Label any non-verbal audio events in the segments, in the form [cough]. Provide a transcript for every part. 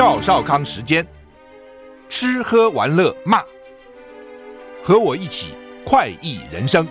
赵少康时间，吃喝玩乐骂，和我一起快意人生。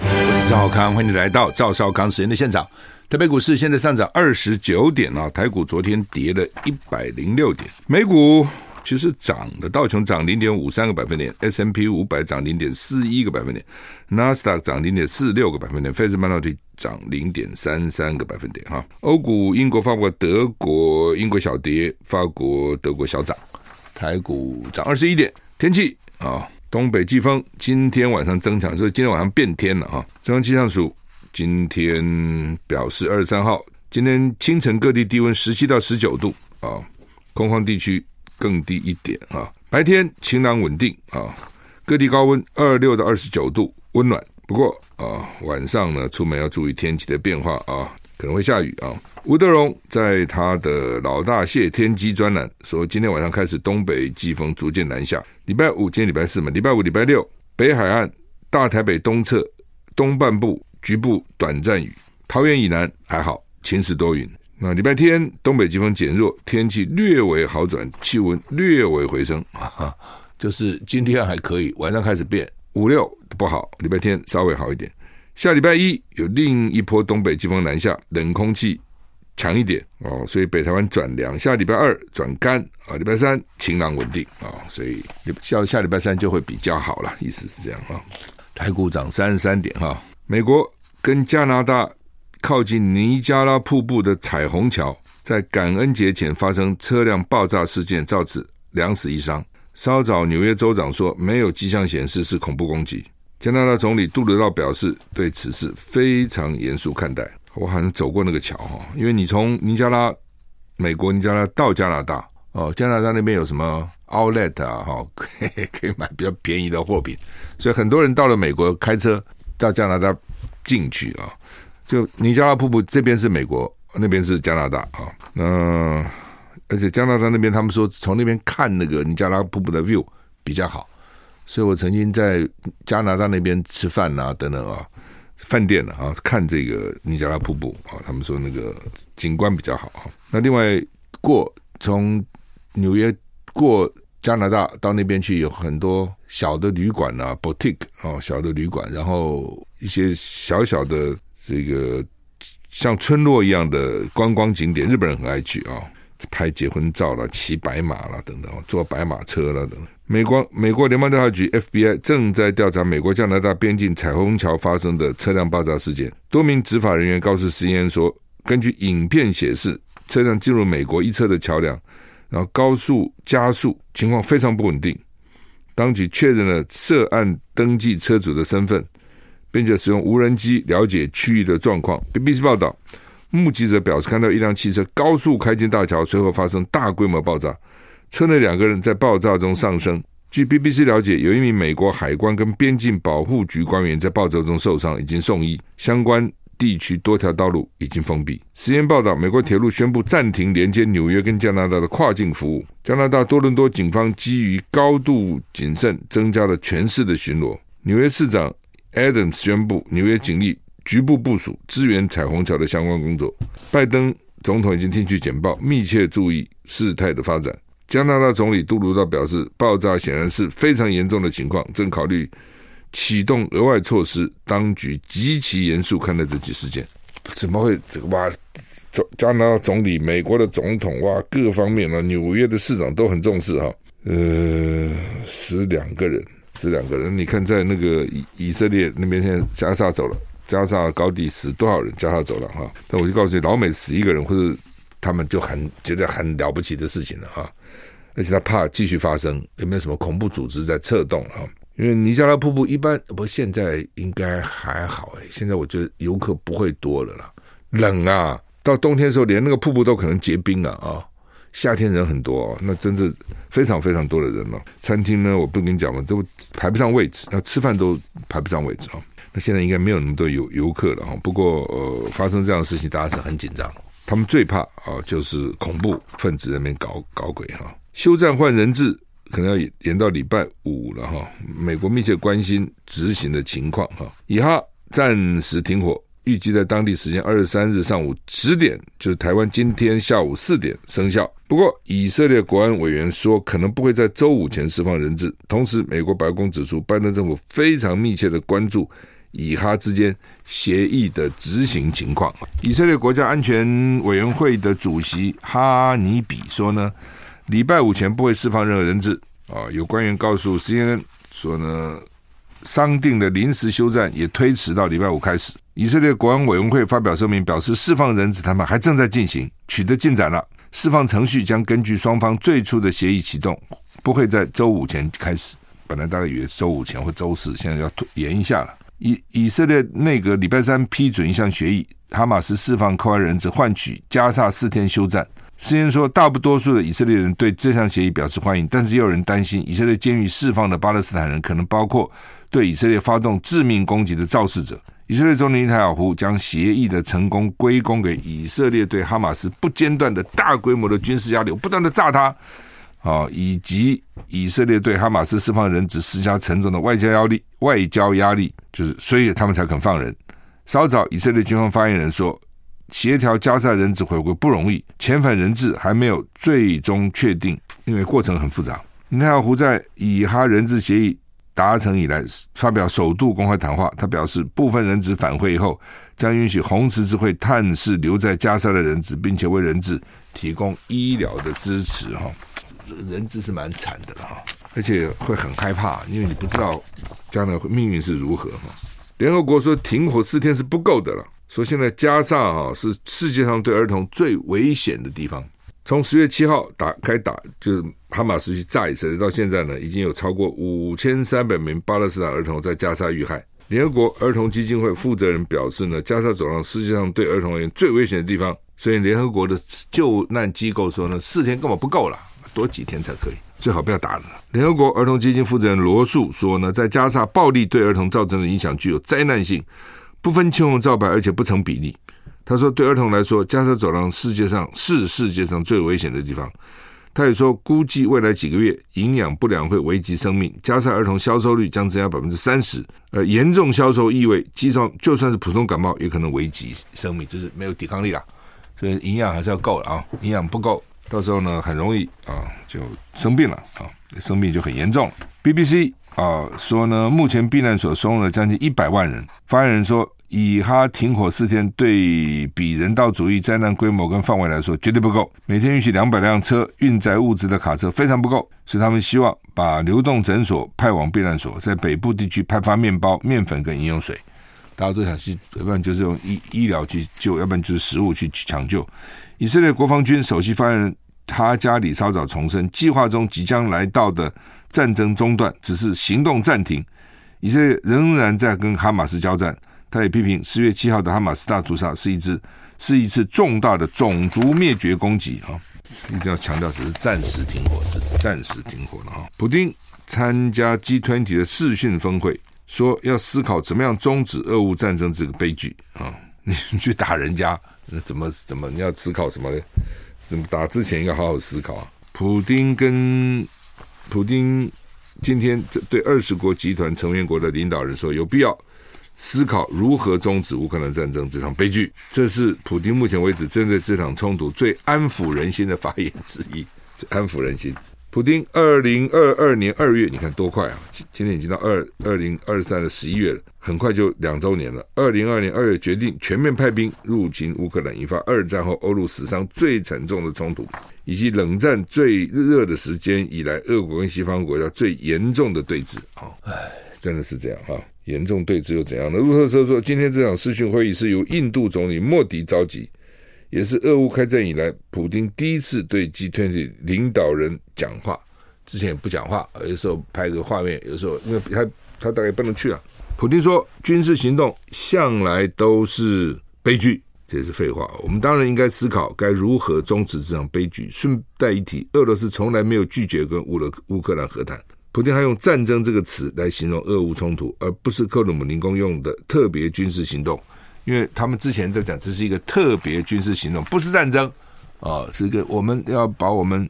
我是赵少康，欢迎你来到赵少康时间的现场。台北股市现在上涨二十九点啊，台股昨天跌了一百零六点，美股。其实涨的，道琼涨零点五三个百分点，S&P 五百涨零点四一个百分点，纳斯达克涨零点四六个百分点，费城半导体涨零点三三个百分点。哈，欧股，英国、法国、德国，英国小跌，法国、德国小涨，台股涨二十一点。天气啊，东北季风今天晚上增强，所以今天晚上变天了啊。中央气象署今天表示，二十三号今天清晨各地低温十七到十九度啊，空旷地区。更低一点啊，白天晴朗稳定啊，各地高温二六到二十九度，温暖。不过啊，晚上呢，出门要注意天气的变化啊，可能会下雨啊。吴德荣在他的老大谢天机专栏说，今天晚上开始东北季风逐渐南下，礼拜五今天礼拜四嘛，礼拜五礼拜六北海岸、大台北东侧、东半部局部短暂雨，桃园以南还好，晴时多云。那礼拜天东北季风减弱，天气略微好转，气温略微回升，哈，[laughs] 就是今天还可以，晚上开始变，五六不好，礼拜天稍微好一点。下礼拜一有另一波东北季风南下，冷空气强一点哦，所以北台湾转凉。下礼拜二转干啊，礼拜三晴朗稳定啊，所以下下礼拜三就会比较好了，意思是这样啊。台股涨三十三点哈，美国跟加拿大。靠近尼加拉瀑布的彩虹桥，在感恩节前发生车辆爆炸事件，造致两死一伤。稍早，纽约州长说没有迹象显示是恐怖攻击。加拿大总理杜鲁道表示对此事非常严肃看待。我好像走过那个桥哈，因为你从尼加拉，美国尼加拉到加拿大哦，加拿大那边有什么 Outlet 啊哈，可以 [laughs] 可以买比较便宜的货品，所以很多人到了美国开车到加拿大进去啊。就尼加拉瀑布这边是美国，那边是加拿大啊。那而且加拿大那边他们说从那边看那个尼加拉瀑布的 view 比较好，所以我曾经在加拿大那边吃饭啊等等啊，饭店啊看这个尼加拉瀑布啊，他们说那个景观比较好啊。那另外过从纽约过加拿大到那边去有很多小的旅馆啊，boutique 啊，小的旅馆，然后一些小小的。这个像村落一样的观光景点，日本人很爱去啊，拍结婚照了，骑白马了等等，坐白马车了等等。美国美国联邦调查局 FBI 正在调查美国加拿大边境彩虹桥发生的车辆爆炸事件。多名执法人员告诉 CNN 说，根据影片显示，车辆进入美国一侧的桥梁，然后高速加速，情况非常不稳定。当局确认了涉案登记车主的身份。并且使用无人机了解区域的状况。BBC 报道，目击者表示看到一辆汽车高速开进大桥，随后发生大规模爆炸，车内两个人在爆炸中丧生。据 BBC 了解，有一名美国海关跟边境保护局官员在爆炸中受伤，已经送医。相关地区多条道路已经封闭。实验报道，美国铁路宣布暂停连接纽约跟加拿大的跨境服务。加拿大多伦多警方基于高度谨慎，增加了全市的巡逻。纽约市长。Adams 宣布，纽约警力局部部署支援彩虹桥的相关工作。拜登总统已经听取简报，密切注意事态的发展。加拿大总理杜鲁道表示，爆炸显然是非常严重的情况，正考虑启动额外措施。当局极其严肃看待这起事件。怎么会这个哇？加拿大总理、美国的总统哇，各方面啊，纽约的市长都很重视哈。呃，死两个人。这两个人，你看在那个以以色列那边，现在加沙走了，加沙高地死多少人？加沙走了哈。那我就告诉你，老美死一个人，或者他们就很觉得很了不起的事情了哈。而且他怕继续发生，有没有什么恐怖组织在策动啊？因为尼加拉瀑布一般，不现在应该还好哎。现在我觉得游客不会多了啦，冷啊，到冬天的时候，连那个瀑布都可能结冰了啊。夏天人很多哦，那真是非常非常多的人了。餐厅呢，我不跟你讲了，都排不上位置，那吃饭都排不上位置啊。那现在应该没有那么多游游客了哈。不过呃，发生这样的事情，大家是很紧张。他们最怕啊，就是恐怖分子那边搞搞鬼哈。休战换人质可能要延延到礼拜五了哈。美国密切关心执行的情况哈。以哈暂时停火，预计在当地时间二十三日上午十点，就是台湾今天下午四点生效。不过，以色列国安委员说，可能不会在周五前释放人质。同时，美国白宫指出，拜登政府非常密切的关注以哈之间协议的执行情况。以色列国家安全委员会的主席哈尼比说呢，礼拜五前不会释放任何人质。啊，有官员告诉 CNN 说呢。商定的临时休战也推迟到礼拜五开始。以色列国安委员会发表声明，表示释放人质谈判还正在进行，取得进展了。释放程序将根据双方最初的协议启动，不会在周五前开始。本来大概以为周五前或周四，现在要延一下了。以以色列内阁礼拜三批准一项协议，哈马斯释放扣押人质，换取加萨四天休战。事先说，大不多数的以色列人对这项协议表示欢迎，但是也有人担心，以色列监狱释放的巴勒斯坦人可能包括。对以色列发动致命攻击的肇事者，以色列总理内塔尔胡将协议的成功归功给以色列对哈马斯不间断的大规模的军事压力，不断的炸他，啊，以及以色列对哈马斯释放人质施加沉重的外交压力，外交压力就是，所以他们才肯放人。稍早，以色列军方发言人说，协调加沙人质回归不容易，遣返人质还没有最终确定，因为过程很复杂。内塔尼亚胡在以哈人质协议。达成以来，发表首度公开谈话。他表示，部分人质返回以后，将允许红十字会探视留在加沙的人质，并且为人质提供医疗的支持。哈，人质是蛮惨的了哈，而且会很害怕，因为你不知道将来命运是如何。哈，联合国说停火四天是不够的了，说现在加沙啊是世界上对儿童最危险的地方。从十月七号打开打，就是哈马斯去炸以色列，到现在呢，已经有超过五千三百名巴勒斯坦儿童在加沙遇害。联合国儿童基金会负责人表示呢，加沙走廊世界上对儿童而言最危险的地方，所以联合国的救难机构说呢，四天根本不够了，多几天才可以，最好不要打了。联合国儿童基金负责人罗素说呢，在加沙暴力对儿童造成的影响具有灾难性，不分青红皂白，而且不成比例。他说：“对儿童来说，加沙走廊世界上是世界上最危险的地方。”他也说：“估计未来几个月营养不良会危及生命，加沙儿童消瘦率将增加百分之三十。而严重消瘦意味，机场就算是普通感冒也可能危及生命，就是没有抵抗力了。所以营养还是要够了啊！营养不够，到时候呢很容易啊就生病了啊，生病就很严重。BBC 啊说呢，目前避难所收容了将近一百万人。发言人说。”以哈停火四天，对比人道主义灾难规模跟范围来说，绝对不够。每天允许两百辆车运载物资的卡车非常不够，所以他们希望把流动诊所派往避难所，在北部地区派发面包、面粉跟饮用水。大家都想去，要不然就是用医医疗去救，要不然就是食物去抢救。以色列国防军首席发言人哈加里稍早重申，计划中即将来到的战争中断只是行动暂停，以色列仍然在跟哈马斯交战。他也批评十月七号的哈马斯大屠杀是一次是一次重大的种族灭绝攻击啊！一定要强调，只是暂时停火，只是暂时停火了啊。普丁参加 G20 的视讯峰会，说要思考怎么样终止俄乌战争这个悲剧啊！你去打人家，那怎么怎么你要思考什么呢？怎么打之前应该好好思考啊！普丁跟普京今天对二十国集团成员国的领导人说，有必要。思考如何终止乌克兰战争这场悲剧，这是普京目前为止针对这场冲突最安抚人心的发言之一。安抚人心，普丁二零二二年二月，你看多快啊！今天已经到二二零二三的十一月了，很快就两周年了。二零二二年二月决定全面派兵入侵乌克兰，引发二战后欧陆史上最沉重的冲突，以及冷战最热的时间以来，俄国跟西方国家最严重的对峙。啊，唉，真的是这样哈。严重对峙又怎样呢？路透社说，今天这场视讯会议是由印度总理莫迪召集，也是俄乌开战以来普京第一次对 G20 领导人讲话。之前也不讲话，有时候拍个画面，有时候因为他他大概不能去啊。普丁说，军事行动向来都是悲剧，这也是废话。我们当然应该思考该如何终止这场悲剧。顺带一提，俄罗斯从来没有拒绝跟乌了乌克兰和谈。普丁还用“战争”这个词来形容俄乌冲突，而不是克鲁姆林宫用的特别军事行动，因为他们之前都讲这是一个特别军事行动，不是战争啊，这个我们要把我们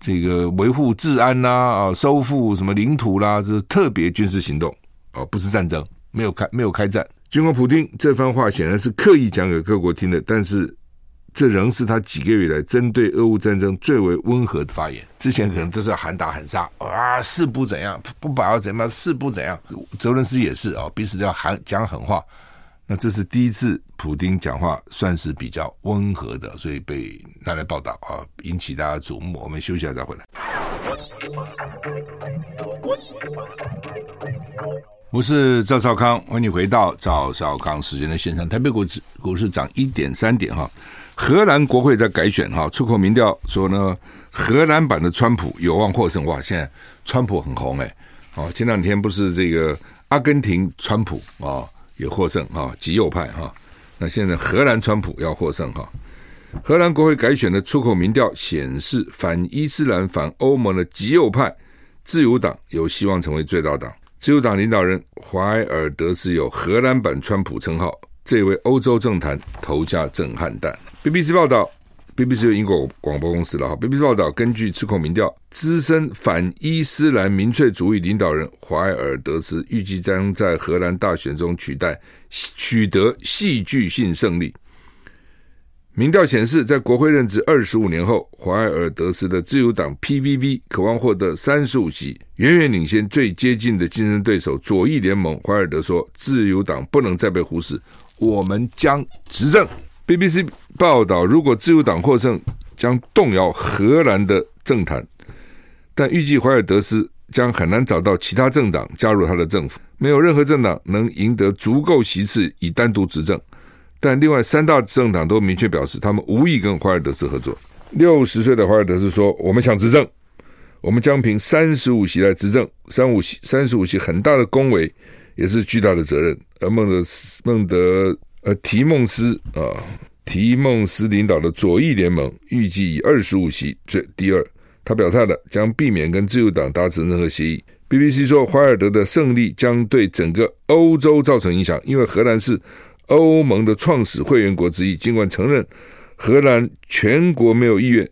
这个维护治安啦啊，收复什么领土啦，这是特别军事行动啊，不是战争，没有开没有开战，尽管普丁这番话显然是刻意讲给各国听的，但是这仍是他几个月来针对俄乌战争最为温和的发言。之前可能都是要喊打喊杀啊，是不怎样，不把要怎么样，是不怎样。泽伦斯也是啊，彼此都要喊讲狠话。那这是第一次普丁讲话算是比较温和的，所以被拿来报道啊，引起大家瞩目。我们休息一下再回来。我是赵少康，欢迎你回到赵少康时间的现场。台北股市股市涨一点三点哈。荷兰国会在改选哈，出口民调说呢，荷兰版的川普有望获胜。哇，现在川普很红哎，哦，前两天不是这个阿根廷川普啊也获胜哈，极右派哈。那现在荷兰川普要获胜哈。荷兰国会改选的出口民调显示，反伊斯兰、反欧盟的极右派自由党有希望成为最大党。自由党领导人怀尔德斯有“荷兰版川普”称号，这位欧洲政坛投下震撼弹。BBC 报道，BBC 有英国广播公司了哈。BBC 报道，根据出口民调，资深反伊斯兰民粹主义领导人怀尔德斯预计将在荷兰大选中取代取得戏剧性胜利。民调显示，在国会任职二十五年后，怀尔德斯的自由党 PVV 渴望获得三十五席，远远领先最接近的竞争对手左翼联盟。怀尔德说：“自由党不能再被忽视，我们将执政。” BBC 报道，如果自由党获胜，将动摇荷兰的政坛，但预计怀尔德斯将很难找到其他政党加入他的政府，没有任何政党能赢得足够席次以单独执政。但另外三大政党都明确表示，他们无意跟怀尔德斯合作。六十岁的怀尔德斯说：“我们想执政，我们将凭三十五席来执政。三五席，三十五席很大的恭维，也是巨大的责任。”而孟德斯孟德呃提孟斯啊提孟斯领导的左翼联盟预计以二十五席最第二。他表态了，将避免跟自由党达成任何协议。BBC 说，怀尔德的胜利将对整个欧洲造成影响，因为荷兰是。欧盟的创始会员国之一，尽管承认荷兰全国没有意愿，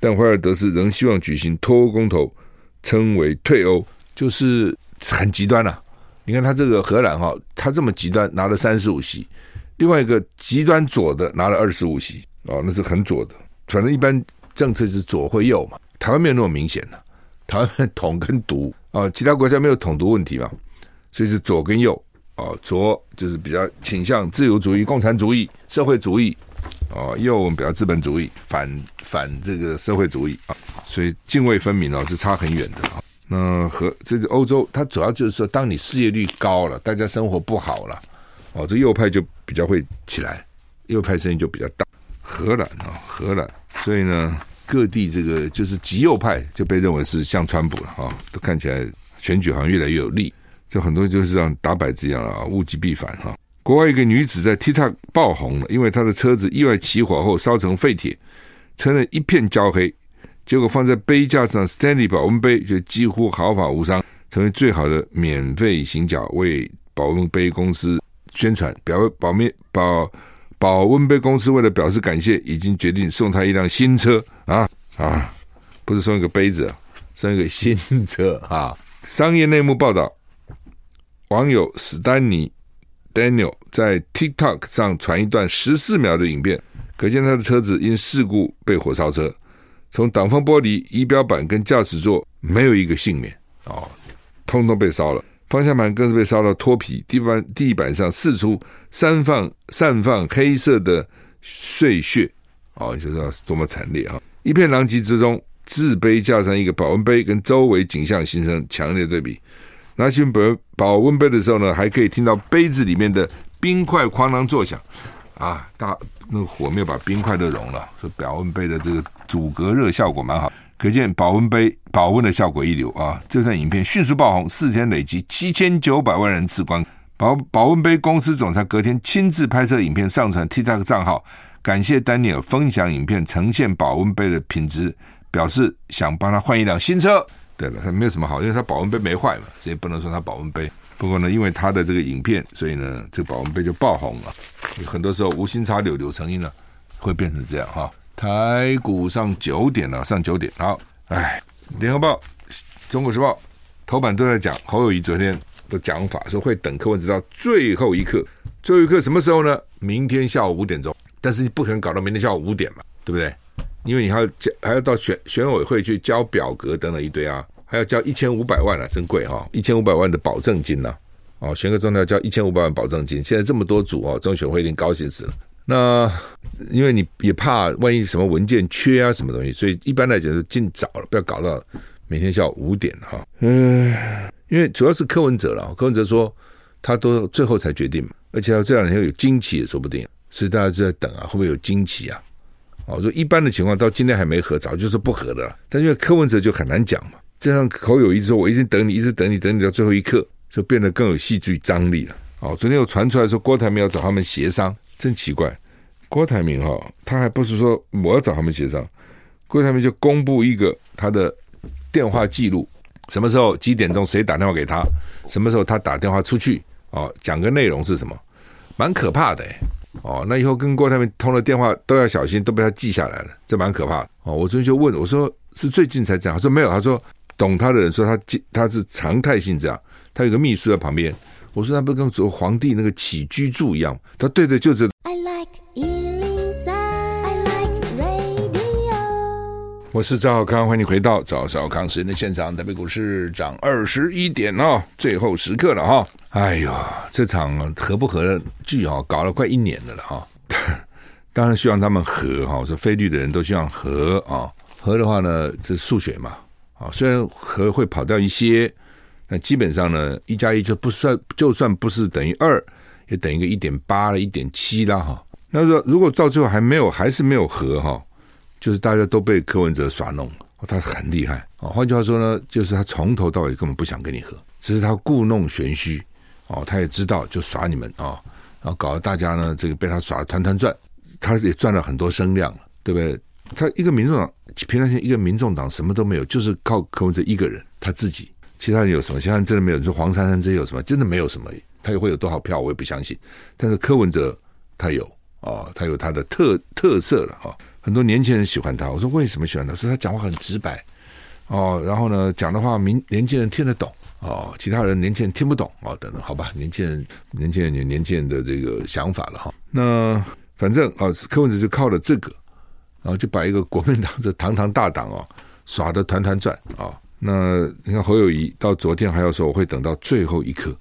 但怀尔德斯仍希望举行脱欧公投，称为退欧，就是很极端了、你看他这个荷兰哈，他这么极端，拿了三十五席；另外一个极端左的拿了二十五席，哦，那是很左的。反正一般政策是左或右嘛，台湾没有那么明显的、台湾统跟独啊，其他国家没有统独问题嘛，所以是左跟右。哦，左就是比较倾向自由主义、共产主义、社会主义，哦，右比较资本主义，反反这个社会主义啊，所以泾渭分明哦，是差很远的啊。那和这个欧洲，它主要就是说，当你失业率高了，大家生活不好了，哦，这右派就比较会起来，右派声音就比较大。荷兰啊，荷兰，所以呢，各地这个就是极右派就被认为是像川普了啊，都看起来选举好像越来越有利。这很多就是像打摆子一样啊，物极必反哈。国外一个女子在 TikTok 爆红了，因为她的车子意外起火后烧成废铁，车内一片焦黑。结果放在杯架上，Stanley 保温杯就几乎毫发无伤，成为最好的免费行脚，为保温杯公司宣传。表保密保保温杯公司为了表示感谢，已经决定送他一辆新车啊啊！不是送一个杯子，送一个新车啊！商业内幕报道。网友史丹尼 Daniel 在 TikTok 上传一段十四秒的影片，可见他的车子因事故被火烧车，从挡风玻璃、仪表板跟驾驶座没有一个幸免哦，通通被烧了，方向盘更是被烧到脱皮，地板地板上四处散放散放黑色的碎屑哦，就知道是多么惨烈啊！一片狼藉之中，制杯架上一个保温杯，跟周围景象形成强烈对比。拿起保保温杯的时候呢，还可以听到杯子里面的冰块哐啷作响，啊，大那个火没有把冰块都融了，所以保温杯的这个阻隔热效果蛮好，可见保温杯保温的效果一流啊！这段影片迅速爆红，四天累积七千九百万人次观。保保温杯公司总裁隔天亲自拍摄影片上传 TikTok 账号，感谢丹尼尔分享影片呈现保温杯的品质，表示想帮他换一辆新车。对了，他没有什么好，因为他保温杯没坏嘛，所以不能说他保温杯。不过呢，因为他的这个影片，所以呢，这个保温杯就爆红了。很多时候无心插柳，柳成荫了，会变成这样哈。台股上九点了，上九点。好，哎，联合报、中国时报头版都在讲侯友谊昨天的讲法，说会等柯文哲到最后一刻，最后一刻什么时候呢？明天下午五点钟。但是你不可能搞到明天下午五点嘛，对不对？因为你还要交，还要到选选委会去交表格等等一堆啊，还要交一千五百万啊，真贵哈、哦！一千五百万的保证金呐、啊，哦，选个总统要交一千五百万保证金。现在这么多组哦，中选会一定高兴死了。那因为你也怕万一什么文件缺啊，什么东西，所以一般来讲是尽早了，不要搞到每天下午五点哈。嗯，因为主要是柯文哲了，柯文哲说他都最后才决定嘛，而且他这两天有惊奇也说不定。所以大家就在等啊，会不会有惊奇啊？哦，说一般的情况到今天还没合，早就是不合的了。但因为柯文哲就很难讲嘛，这样侯友宜说，我一直等你，一直等你，等你到最后一刻，就变得更有戏剧张力了。哦，昨天又传出来说郭台铭要找他们协商，真奇怪。郭台铭哈、哦，他还不是说我要找他们协商，郭台铭就公布一个他的电话记录，什么时候几点钟谁打电话给他，什么时候他打电话出去，哦，讲个内容是什么，蛮可怕的诶哦，那以后跟郭台铭通了电话都要小心，都被他记下来了，这蛮可怕的。哦，我昨天就问我说，是最近才这样？他说没有，他说懂他的人说他记他是常态性这样，他有个秘书在旁边。我说他不跟做皇帝那个起居住一样？他对对，就是。我是赵小康，欢迎回到赵少康时间的现场。台北股市涨二十一点哦，最后时刻了哈、哦。哎呦，这场合不合的剧哈，搞了快一年的了哈、哦。[laughs] 当然希望他们和哈，说菲律的人都希望和啊，和的话呢，这是数学嘛啊。虽然和会跑掉一些，那基本上呢，一加一就不算，就算不是等于二，也等于个一点八了，一点七了哈。那说如果到最后还没有，还是没有和哈。就是大家都被柯文哲耍弄，他很厉害啊。换句话说呢，就是他从头到尾根本不想跟你和，只是他故弄玄虚哦。他也知道就耍你们啊，然后搞得大家呢这个被他耍得团团转，他也赚了很多声量，对不对？他一个民众党，平常心一个民众党什么都没有，就是靠柯文哲一个人，他自己，其他人有什么？其他人真的没有。你说黄珊珊这些有什么？真的没有什么。他又会有多少票？我也不相信。但是柯文哲他有啊，他有他的特特色了哈。很多年轻人喜欢他，我说为什么喜欢他？说他讲话很直白哦，然后呢讲的话，民年轻人听得懂哦，其他人年轻人听不懂哦，等等，好吧，年轻人年轻人有年轻人的这个想法了哈。那反正啊，柯文哲就靠了这个，然后就把一个国民党这堂堂大党哦耍得团团转啊。那你看侯友谊到昨天还要说我会等到最后一刻，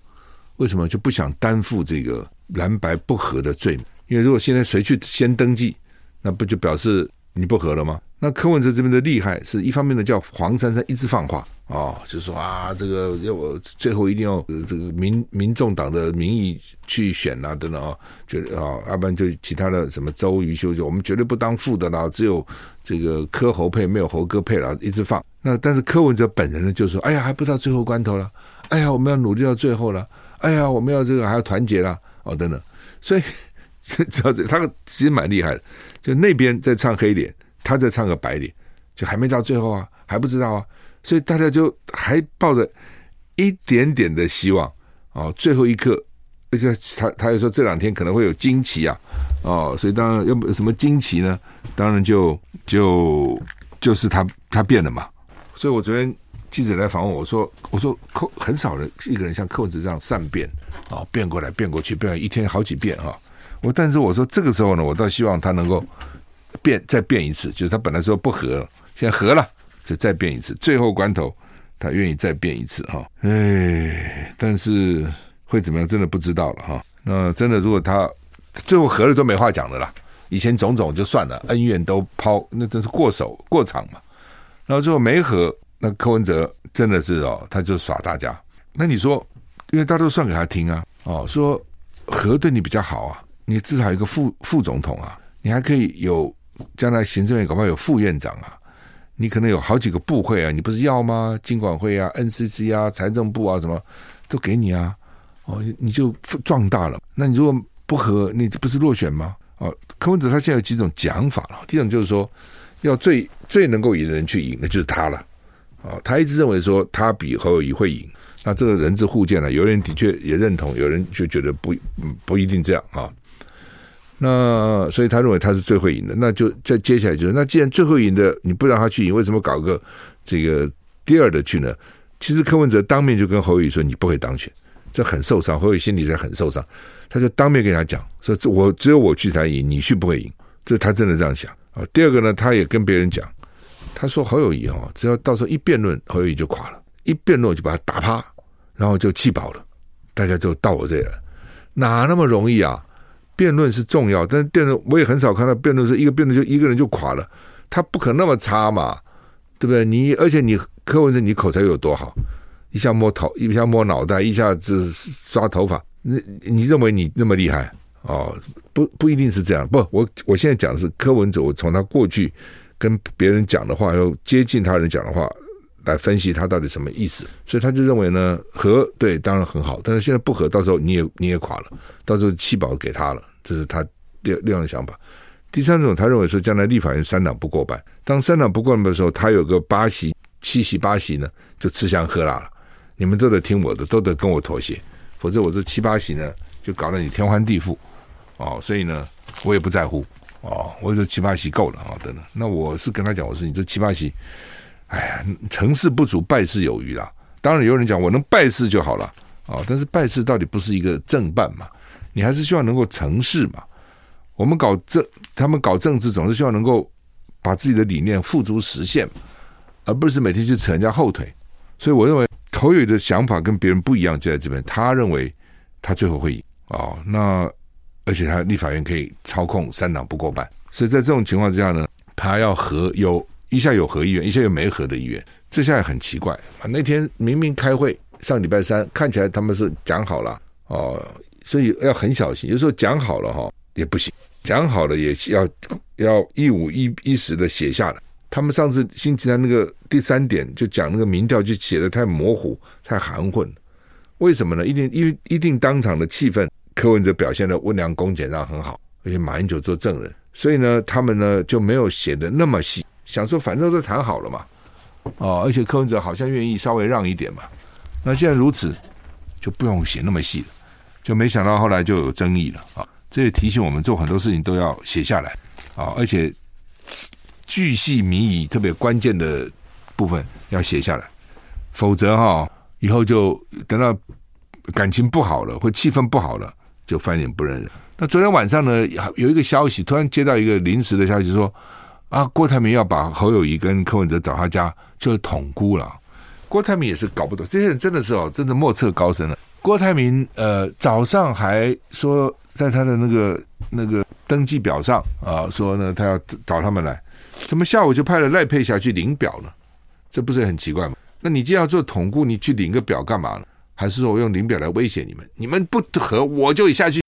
为什么就不想担负这个蓝白不合的罪名？因为如果现在谁去先登记？那不就表示你不和了吗？那柯文哲这边的厉害是一方面呢，叫黄珊珊一直放话哦，就说啊，这个要我最后一定要这个民民众党的名义去选啊，等等啊，觉得啊，要不然就其他的什么周瑜修就我们绝对不当副的啦，只有这个柯侯配，没有侯哥配了，一直放。那但是柯文哲本人呢，就说，哎呀，还不到最后关头了，哎呀，我们要努力到最后了，哎呀，我们要这个还要团结了，哦，等等，所以知道这他其实蛮厉害的。就那边在唱黑脸，他在唱个白脸，就还没到最后啊，还不知道啊，所以大家就还抱着一点点的希望哦，最后一刻，而且他他又说这两天可能会有惊奇啊，哦，所以当然有什么惊奇呢？当然就就就是他他变了嘛。所以我昨天记者来访问我说，我说柯很少人一个人像柯文哲这样善变啊，变过来变过去，变一天好几遍哈。我但是我说这个时候呢，我倒希望他能够变再变一次，就是他本来说不和了，现在和了，就再变一次，最后关头他愿意再变一次哈。哎，但是会怎么样，真的不知道了哈。那真的如果他最后和了都没话讲的啦，以前种种就算了，恩怨都抛，那真是过手过场嘛。然后最后没和，那柯文哲真的是哦，他就耍大家。那你说，因为大家都算给他听啊，哦，说和对你比较好啊。你至少一个副副总统啊，你还可以有将来行政院搞不好有副院长啊，你可能有好几个部会啊，你不是要吗？金管会啊、NCC 啊、财政部啊，什么都给你啊，哦，你就壮大了。那你如果不和，你这不是落选吗？哦，柯文哲他现在有几种讲法了，第一种就是说，要最最能够赢的人去赢，那就是他了。哦，他一直认为说他比侯友宜会赢，那这个人质互见了，有人的确也认同，有人就觉得不不一定这样啊。那所以他认为他是最会赢的，那就再接下来就是，那既然最会赢的你不让他去赢，为什么搞个这个第二的去呢？其实柯文哲当面就跟侯友宜说，你不会当选，这很受伤，侯友宜心里在很受伤，他就当面跟他讲说：“我只有我去才赢，你去不会赢。”这他真的这样想啊。第二个呢，他也跟别人讲，他说侯友宜哦，只要到时候一辩论，侯友宜就垮了，一辩论就把他打趴，然后就气饱了，大家就到我这里来，哪那么容易啊？辩论是重要，但是辩论我也很少看到辩论是一个辩论就一个人就垮了，他不可能那么差嘛，对不对？你而且你柯文哲，你口才有多好？一下摸头，一下摸脑袋，一下子刷头发。你你认为你那么厉害哦？不不一定是这样。不，我我现在讲的是柯文哲。我从他过去跟别人讲的话，又接近他人讲的话来分析他到底什么意思。所以他就认为呢，和对当然很好，但是现在不和，到时候你也你也垮了，到时候弃保给他了，这是他第二样的想法。第三种，他认为说将来立法院三党不过半，当三党不过半的时候，他有个八席、七席、八席呢，就吃香喝辣了。你们都得听我的，都得跟我妥协，否则我这七八席呢，就搞得你天翻地覆哦。所以呢，我也不在乎哦。我说七八席够了啊，等等。那我是跟他讲，我说你这七八席，哎呀，成事不足，败事有余啦。当然有人讲我能败事就好了啊，但是败事到底不是一个正办嘛？你还是希望能够成事嘛。我们搞政，他们搞政治总是希望能够把自己的理念付诸实现，而不是每天去扯人家后腿。所以我认为。侯友的想法跟别人不一样，就在这边。他认为他最后会赢哦，那而且他立法院可以操控三党不过半，所以在这种情况之下呢，他要和有一下有和议员，一下又没和的议员，这下很奇怪啊。那天明明开会，上礼拜三看起来他们是讲好了哦，所以要很小心。有时候讲好了哈也不行，讲好了也要要一五一一十的写下来。他们上次星期三那个第三点就讲那个民调就写的太模糊太含混，为什么呢？一定因为一定当场的气氛，柯文哲表现的温良恭俭让很好，而且马英九做证人，所以呢，他们呢就没有写的那么细，想说反正都谈好了嘛，哦，而且柯文哲好像愿意稍微让一点嘛，那既然如此，就不用写那么细了，就没想到后来就有争议了啊！这也提醒我们做很多事情都要写下来啊，而且。巨细靡遗，特别关键的部分要写下来，否则哈，以后就等到感情不好了，或气氛不好了，就翻脸不认人。那昨天晚上呢，有一个消息，突然接到一个临时的消息说，啊，郭台铭要把侯友谊跟柯文哲找他家，就是统孤了。郭台铭也是搞不懂，这些人真的是哦，真的莫测高深了。郭台铭呃，早上还说在他的那个那个登记表上啊，说呢他要找他们来。怎么下午就派了赖佩霞去领表呢？这不是很奇怪吗？那你既然要做统顾，你去领个表干嘛呢？还是说我用领表来威胁你们？你们不和我就下去。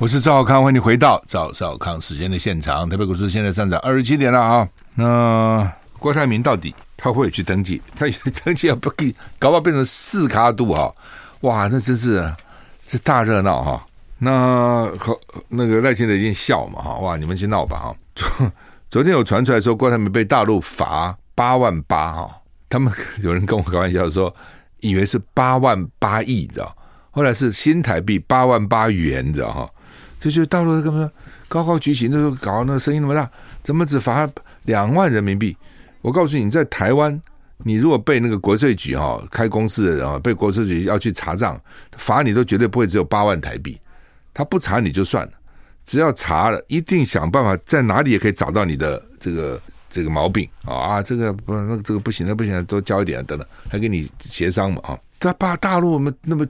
我是赵少康，欢迎你回到赵少康时间的现场。台北股市现在上涨二十七点了啊。那郭台铭到底他会去登记？他登记要不给，搞不好变成四卡度哈？哇，那真是这大热闹哈！那和那个赖清德一定笑嘛哈哇，你们去闹吧哈！昨昨天有传出来说郭台铭被大陆罚八万八哈，他们有人跟我开玩笑说，以为是八万八亿，你知道？后来是新台币八万八元，你知道哈？这就大陆干嘛高高举起，那时候搞那个声音那么大，怎么只罚两万人民币？我告诉你，在台湾，你如果被那个国税局哈开公司的人啊，被国税局要去查账，罚你都绝对不会只有八万台币。他不查你就算了，只要查了，一定想办法在哪里也可以找到你的这个这个毛病啊！这个不，那这个不行，那不行，多交一点等等，还跟你协商嘛啊！在大大陆我们那么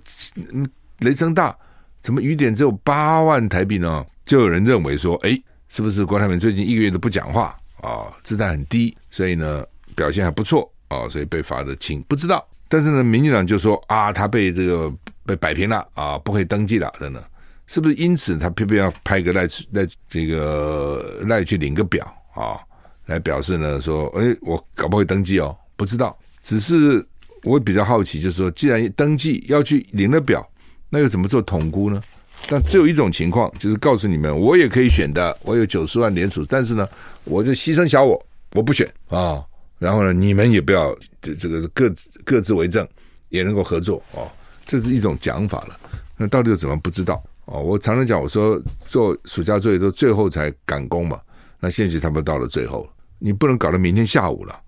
雷声大，怎么雨点只有八万台币呢？就有人认为说，哎，是不是郭台铭最近一个月都不讲话啊？姿态很低，所以呢表现还不错啊，所以被罚的轻，不知道。但是呢，民进党就说啊，他被这个被摆平了啊，不可以登记了等等。是不是因此他偏偏要派个赖赖这个赖去领个表啊，来表示呢说，哎，我搞不会登记哦，不知道。只是我比较好奇，就是说，既然登记要去领了表，那又怎么做统估呢？那只有一种情况，就是告诉你们，我也可以选的，我有九十万联储，但是呢，我就牺牲小我，我不选啊。然后呢，你们也不要这这个各自各自为政，也能够合作哦，这是一种讲法了。那到底又怎么不知道？哦，我常常讲，我说做暑假作业都最后才赶工嘛，那现在他们到了最后，你不能搞到明天下午了，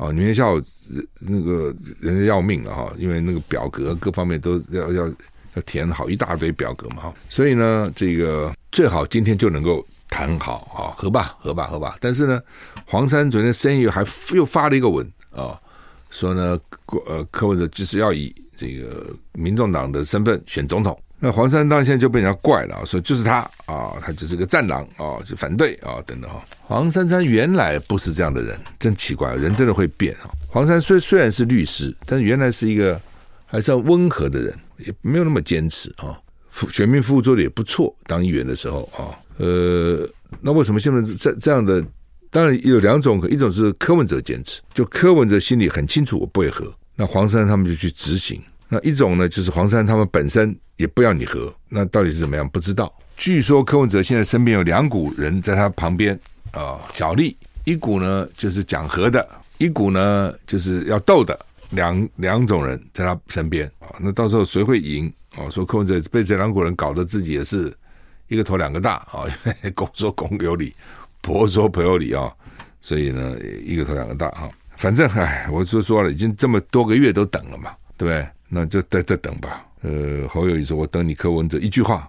哦，女院校那个人要命了哈，因为那个表格各方面都要要要填好一大堆表格嘛哈，所以呢，这个最好今天就能够谈好啊，合吧，合吧，合吧。但是呢，黄山昨天深夜还又发了一个文啊，说呢，呃，柯文哲就是要以这个民众党的身份选总统。那黄珊当现在就被人家怪了，说就是他啊，他就是个战狼啊，就反对啊，等等哈。黄珊珊原来不是这样的人，真奇怪，人真的会变啊。黄珊虽虽然是律师，但是原来是一个还算温和的人，也没有那么坚持啊。选民服务做的也不错，当议员的时候啊，呃，那为什么现在这这样的？当然有两种，一种是柯文哲坚持，就柯文哲心里很清楚我不会和，那黄珊他们就去执行。那一种呢，就是黄珊他们本身也不要你和，那到底是怎么样？不知道。据说柯文哲现在身边有两股人在他旁边啊，角力，一股呢就是讲和的，一股呢就是要斗的，两两种人在他身边啊。那到时候谁会赢啊？说柯文哲被这两股人搞得自己也是一个头两个大啊，[laughs] 公说公有理，婆说婆有理啊，所以呢一个头两个大哈。反正唉，我就说了，已经这么多个月都等了嘛，对不对？那就再再等吧。呃，侯友谊说：“我等你柯文哲一句话，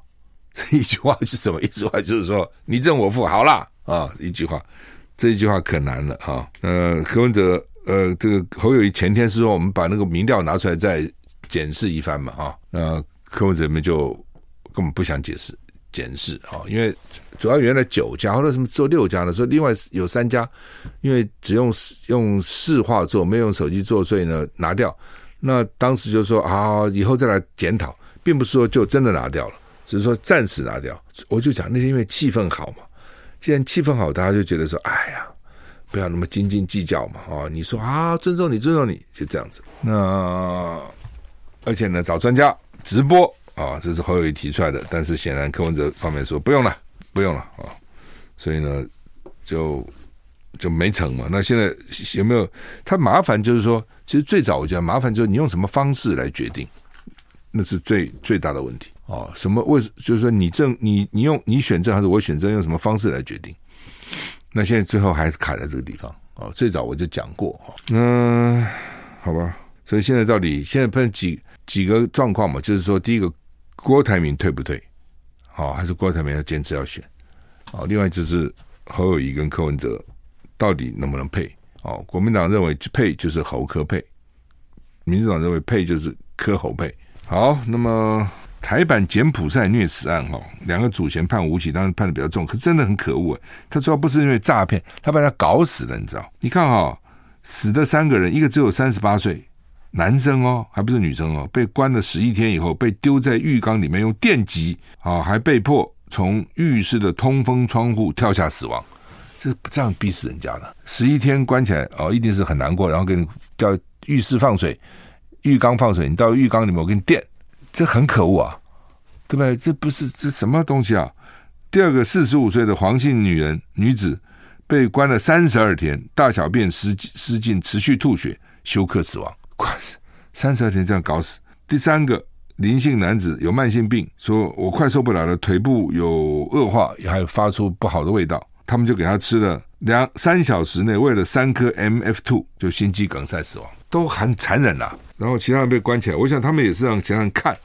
这 [laughs] 一句话是什么意思？话就是说你正我负，好啦啊，一句话，这一句话可难了啊。呃，柯文哲，呃，这个侯友谊前天是说我们把那个民调拿出来再检视一番嘛啊。那柯文哲们就根本不想解释检视啊，因为主要原来九家或者什么做六家的，说另外有三家，因为只用用市话做，没有用手机做，所以呢拿掉。”那当时就说啊，以后再来检讨，并不是说就真的拿掉了，只是说暂时拿掉。我就讲那天因为气氛好嘛，既然气氛好，大家就觉得说，哎呀，不要那么斤斤计较嘛，啊，你说啊，尊重你，尊重你，就这样子。那而且呢，找专家直播啊，这是侯友谊提出来的，但是显然柯文哲方面说不用了，不用了啊，所以呢，就。就没成嘛？那现在有没有？他麻烦就是说，其实最早我觉得麻烦就是你用什么方式来决定，那是最最大的问题哦。什么为就是说你政你你用你选政还是我选政，用什么方式来决定？那现在最后还是卡在这个地方哦。最早我就讲过哈，嗯，好吧。所以现在到底现在分几几个状况嘛？就是说，第一个郭台铭退不退？好，还是郭台铭要坚持要选？好，另外就是侯友谊跟柯文哲。到底能不能配？哦，国民党认为配就是侯科配，民主党认为配就是科侯配。好，那么台版柬埔寨虐死案哈，两个主嫌判无期，当然判的比较重，可是真的很可恶。他主要不是因为诈骗，他把他搞死了，你知道？你看哈，死的三个人，一个只有三十八岁男生哦，还不是女生哦，被关了十一天以后，被丢在浴缸里面用电击啊，还被迫从浴室的通风窗户跳下死亡。这不这样逼死人家的，十一天关起来哦，一定是很难过。然后给你叫浴室放水，浴缸放水，你到浴缸里面我给你电，这很可恶啊，对不对？这不是这什么东西啊？第二个，四十五岁的黄姓女人女子被关了三十二天，大小便失失禁，持续吐血，休克死亡。关三十二天这样搞死。第三个，林姓男子有慢性病，说我快受不了了，腿部有恶化，还有发出不好的味道。他们就给他吃了两三小时内，喂了三颗 MF two，就心肌梗塞死亡，都很残忍了。然后其他人被关起来，我想他们也是让其他人看，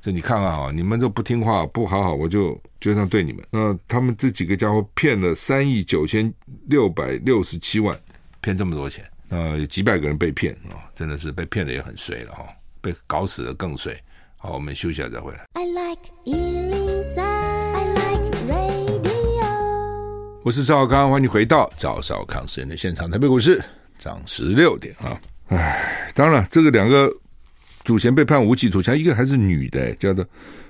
这你看看啊，你们这不听话不好好，我就就这样对你们。那他们这几个家伙骗了三亿九千六百六十七万，骗这么多钱，那有几百个人被骗啊，真的是被骗的也很衰了哈，被搞死的更衰。好，我们休息一下再回来。I like 我是赵少康，欢迎回到赵少康时间的现场。台北股市涨十六点啊！唉，当然了，这个两个主嫌被判无期徒刑，一个还是女的，叫做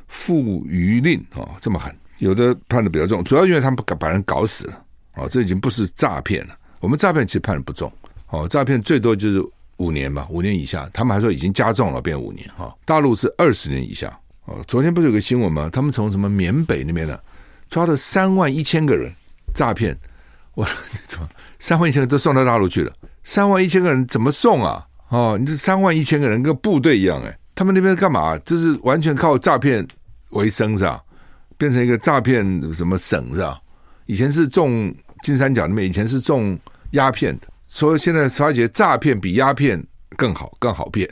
傅余令啊，这么狠。有的判的比较重，主要因为他们把把人搞死了啊，这已经不是诈骗了。我们诈骗其实判的不重，哦，诈骗最多就是五年吧，五年以下。他们还说已经加重了，变五年哈。大陆是二十年以下。哦，昨天不是有个新闻吗？他们从什么缅北那边呢，抓了三万一千个人。诈骗，我 [laughs] 怎么三万一千个都送到大陆去了？三万一千个人怎么送啊？哦，你这三万一千个人跟部队一样哎，他们那边干嘛？这是完全靠诈骗为生是吧？变成一个诈骗什么省是吧？以前是种金三角那边，以前是种鸦片的，所以现在发觉诈骗比鸦片更好，更好骗。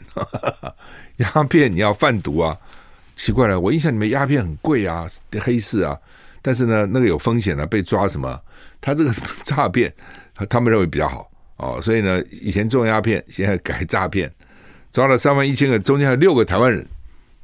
[laughs] 鸦片你要贩毒啊，奇怪了，我印象里面鸦片很贵啊，黑市啊，但是呢，那个有风险啊，被抓什么？他这个 [laughs] 诈骗，他们认为比较好哦，所以呢，以前种鸦片，现在改诈骗，抓了三万一千个，中间还有六个台湾人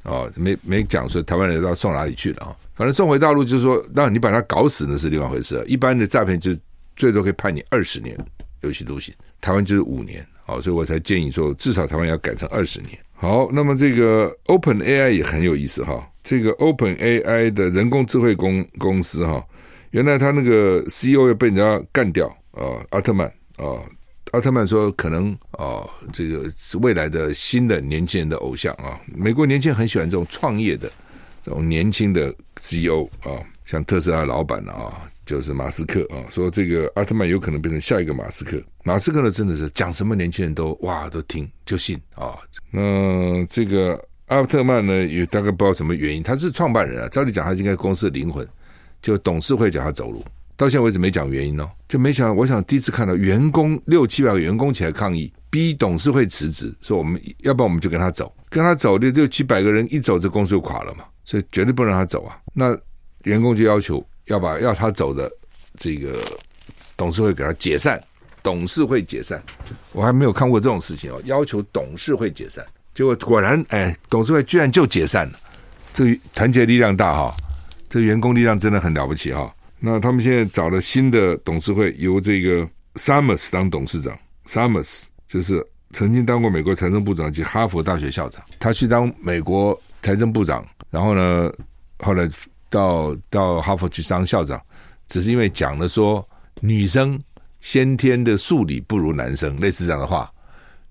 哦，没没讲说台湾人到送哪里去了啊？反正送回大陆就是说，让你把他搞死那是另外一回事。一般的诈骗就最多可以判你二十年。有期徒刑，台湾就是五年，好，所以我才建议说，至少台湾要改成二十年。好，那么这个 Open AI 也很有意思哈，这个 Open AI 的人工智慧公公司哈，原来他那个 CEO 要被人家干掉啊，奥特曼啊，奥特曼说可能啊，这个是未来的新的年轻人的偶像啊，美国年轻人很喜欢这种创业的这种年轻的 CEO 啊，像特斯拉老板啊。就是马斯克啊，说这个奥特曼有可能变成下一个马斯克。马斯克呢，真的是讲什么年轻人都哇都听就信啊。那这个奥特曼呢，也大概不知道什么原因，他是创办人啊，照理讲他应该公司的灵魂，就董事会叫他走路，到现在为止没讲原因哦，就没想，我想第一次看到员工六七百个员工起来抗议，逼董事会辞职，说我们要不然我们就跟他走，跟他走六六七百个人一走，这公司就垮了嘛，所以绝对不让他走啊。那员工就要求。要把要他走的这个董事会给他解散，董事会解散，我还没有看过这种事情哦。要求董事会解散，结果果然，哎，董事会居然就解散了。这团结力量大哈，这员工力量真的很了不起哈。那他们现在找了新的董事会，由这个 Summers 当董事长，Summers 就是曾经当过美国财政部长及哈佛大学校长，他去当美国财政部长，然后呢，后来。到到哈佛去当校长，只是因为讲了说女生先天的数理不如男生，类似这样的话，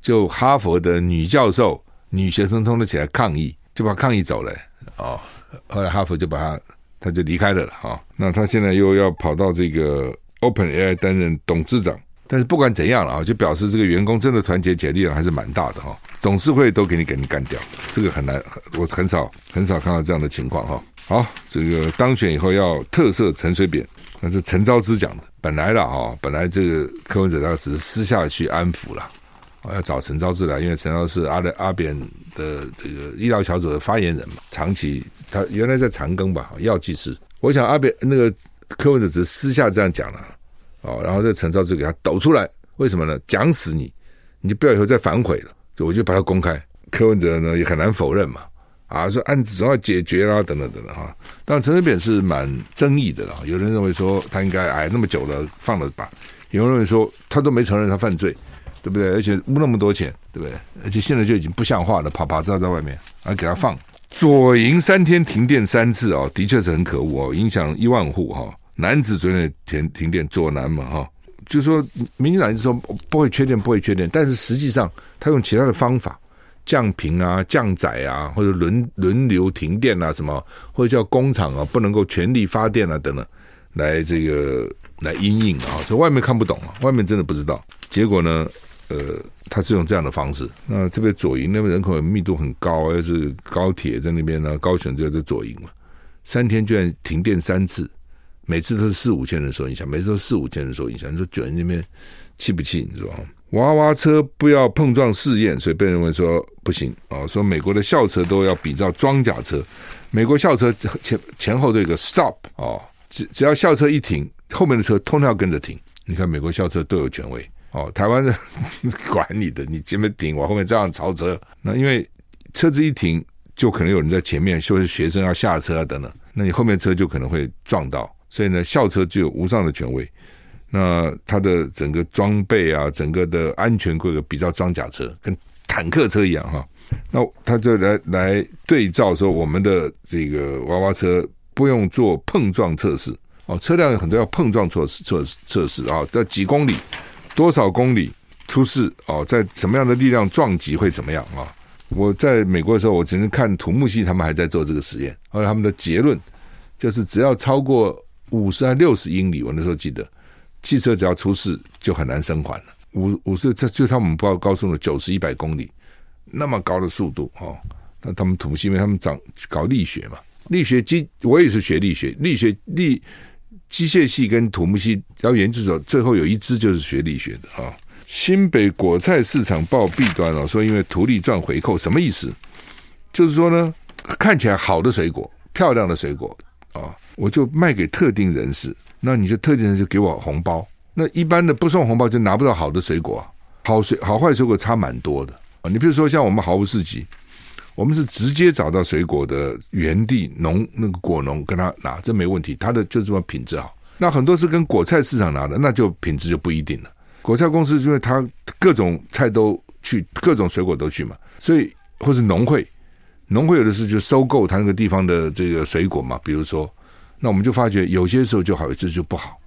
就哈佛的女教授、女学生通通起来抗议，就把抗议走了哦。后来哈佛就把他，他就离开了了哈、哦。那他现在又要跑到这个 Open AI 担任董事长，但是不管怎样了啊，就表示这个员工真的团结起来力量还是蛮大的哈、哦。董事会都给你给你干掉，这个很难，我很少很少看到这样的情况哈。哦好，这个当选以后要特赦陈水扁，那是陈昭之讲的。本来了哈，本来这个柯文哲他只是私下去安抚了，要找陈昭之来，因为陈昭是阿的阿扁的这个医疗小组的发言人嘛，长期他原来在长庚吧，药剂师。我想阿扁那个柯文哲只是私下这样讲了，哦，然后这陈昭之给他抖出来，为什么呢？讲死你，你就不要以后再反悔了，就我就把它公开。柯文哲呢也很难否认嘛。啊，说案子总要解决啦，等等等等哈。但，陈水扁是蛮争议的啦。有人认为说他应该哎那么久了放了吧，有人认为说他都没承认他犯罪，对不对？而且污那么多钱，对不对？而且现在就已经不像话了，啪啪照在外面，还给他放。左营三天停电三次哦，的确是很可恶哦，影响一万户哈。男子昨天停停电，左南嘛哈，就说民进党一直说不会缺电，不会缺电，但是实际上他用其他的方法。降频啊，降载啊，或者轮轮流停电啊，什么，或者叫工厂啊不能够全力发电啊，等等，来这个来阴应啊，所以外面看不懂啊，外面真的不知道。结果呢，呃，他是用这样的方式。那特别左营那边人口密度很高，又是高铁在那边呢，高雄就在左营嘛，三天居然停电三次，每次都是四五千人受影响，每次都四五千人受影响。你说左营那边气不气？你说？娃娃车不要碰撞试验，所以被认为说不行啊。说美国的校车都要比照装甲车，美国校车前前后都有个 stop 哦，只只要校车一停，后面的车通通要跟着停。你看美国校车都有权威哦，台湾的管你的，你前面停，我后面照样超车。那因为车子一停，就可能有人在前面，就是学生要下车啊等等，那你后面车就可能会撞到，所以呢，校车就有无上的权威。那它的整个装备啊，整个的安全规格比较装甲车，跟坦克车一样哈。那他就来来对照说，我们的这个娃娃车不用做碰撞测试哦，车辆有很多要碰撞测试测测试啊，在几公里、多少公里出事哦，在什么样的力量撞击会怎么样啊？我在美国的时候，我曾经看土木系，他们还在做这个实验，后来他们的结论就是只要超过五十还六十英里，我那时候记得。汽车只要出事就很难生还了。五五十，这就他们报高速的九十一百公里那么高的速度哦。那他们土木系，因为他们长搞力学嘛，力学机我也是学力学，力学力机械系跟土木系要研究所，最后有一支就是学力学的啊。新北果菜市场报弊端哦，说因为图利赚回扣，什么意思？就是说呢，看起来好的水果、漂亮的水果啊、我就卖给特定人士，那你就特定的就给我红包。那一般的不送红包就拿不到好的水果，好水好坏水果差蛮多的啊。你比如说像我们毫无市集，我们是直接找到水果的原地农那个果农跟他拿，这没问题，他的就这么品质好。那很多是跟果菜市场拿的，那就品质就不一定了。果菜公司因为他各种菜都去，各种水果都去嘛，所以或是农会，农会有的时候就收购他那个地方的这个水果嘛。比如说，那我们就发觉有些时候就好，有些就不好，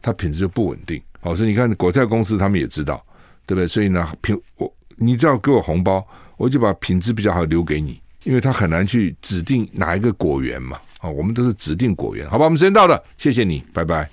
它品质就不稳定。好，所以你看果菜公司他们也知道，对不对？所以呢，品我你只要给我红包，我就把品质比较好留给你，因为它很难去指定哪一个果园嘛。啊，我们都是指定果园，好吧？我们时间到了，谢谢你，拜拜。